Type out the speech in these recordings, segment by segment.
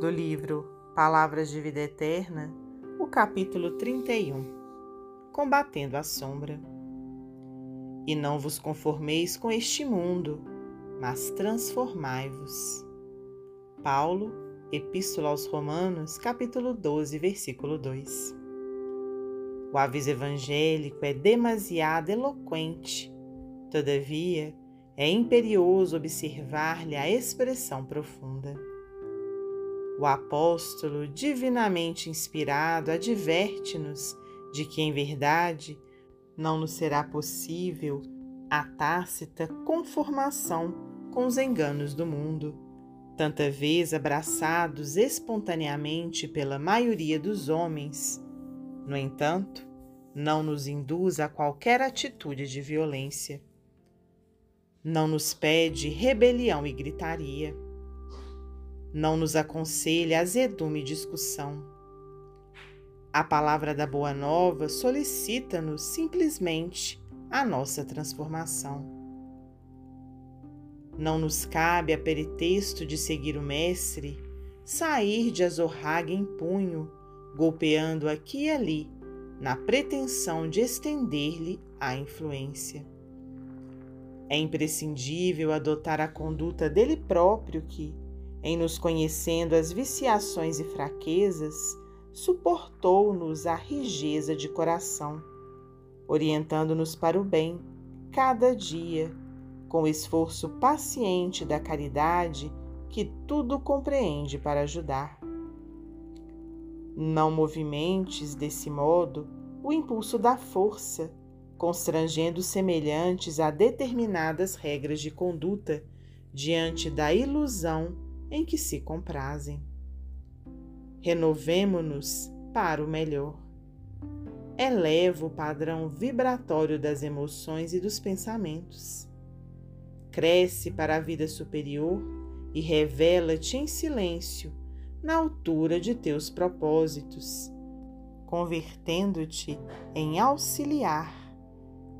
do livro Palavras de Vida Eterna, o capítulo 31 Combatendo a Sombra. E não vos conformeis com este mundo, mas transformai-vos. Paulo, Epístola aos Romanos, capítulo 12, versículo 2. O aviso evangélico é demasiado eloquente, todavia, é imperioso observar-lhe a expressão profunda. O apóstolo, divinamente inspirado, adverte-nos de que, em verdade, não nos será possível a tácita conformação com os enganos do mundo, tanta vez abraçados espontaneamente pela maioria dos homens. No entanto, não nos induz a qualquer atitude de violência não nos pede rebelião e gritaria. Não nos aconselha azedume e discussão. A palavra da Boa Nova solicita-nos simplesmente a nossa transformação. Não nos cabe a peritexto de seguir o Mestre, sair de azorraga em punho, golpeando aqui e ali, na pretensão de estender-lhe a influência. É imprescindível adotar a conduta dele próprio que, em nos conhecendo as viciações e fraquezas, suportou-nos a rigeza de coração, orientando-nos para o bem, cada dia, com o esforço paciente da caridade que tudo compreende para ajudar. Não movimentes, desse modo, o impulso da força constrangendo semelhantes a determinadas regras de conduta diante da ilusão em que se comprazem. Renovemo-nos para o melhor. Eleva o padrão vibratório das emoções e dos pensamentos. Cresce para a vida superior e revela-te em silêncio na altura de teus propósitos, convertendo-te em auxiliar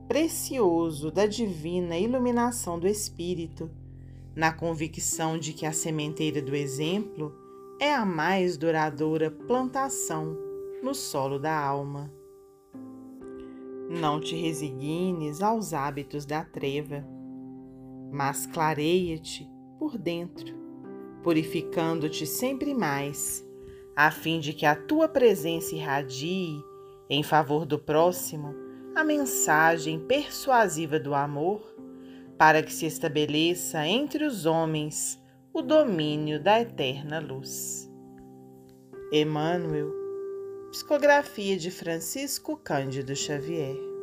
precioso da divina iluminação do Espírito, na convicção de que a sementeira do exemplo é a mais duradoura plantação no solo da alma. Não te resignes aos hábitos da treva, mas clareia-te por dentro, purificando-te sempre mais, a fim de que a tua presença irradie em favor do próximo a mensagem persuasiva do amor para que se estabeleça entre os homens o domínio da eterna luz. Emmanuel, psicografia de Francisco Cândido Xavier.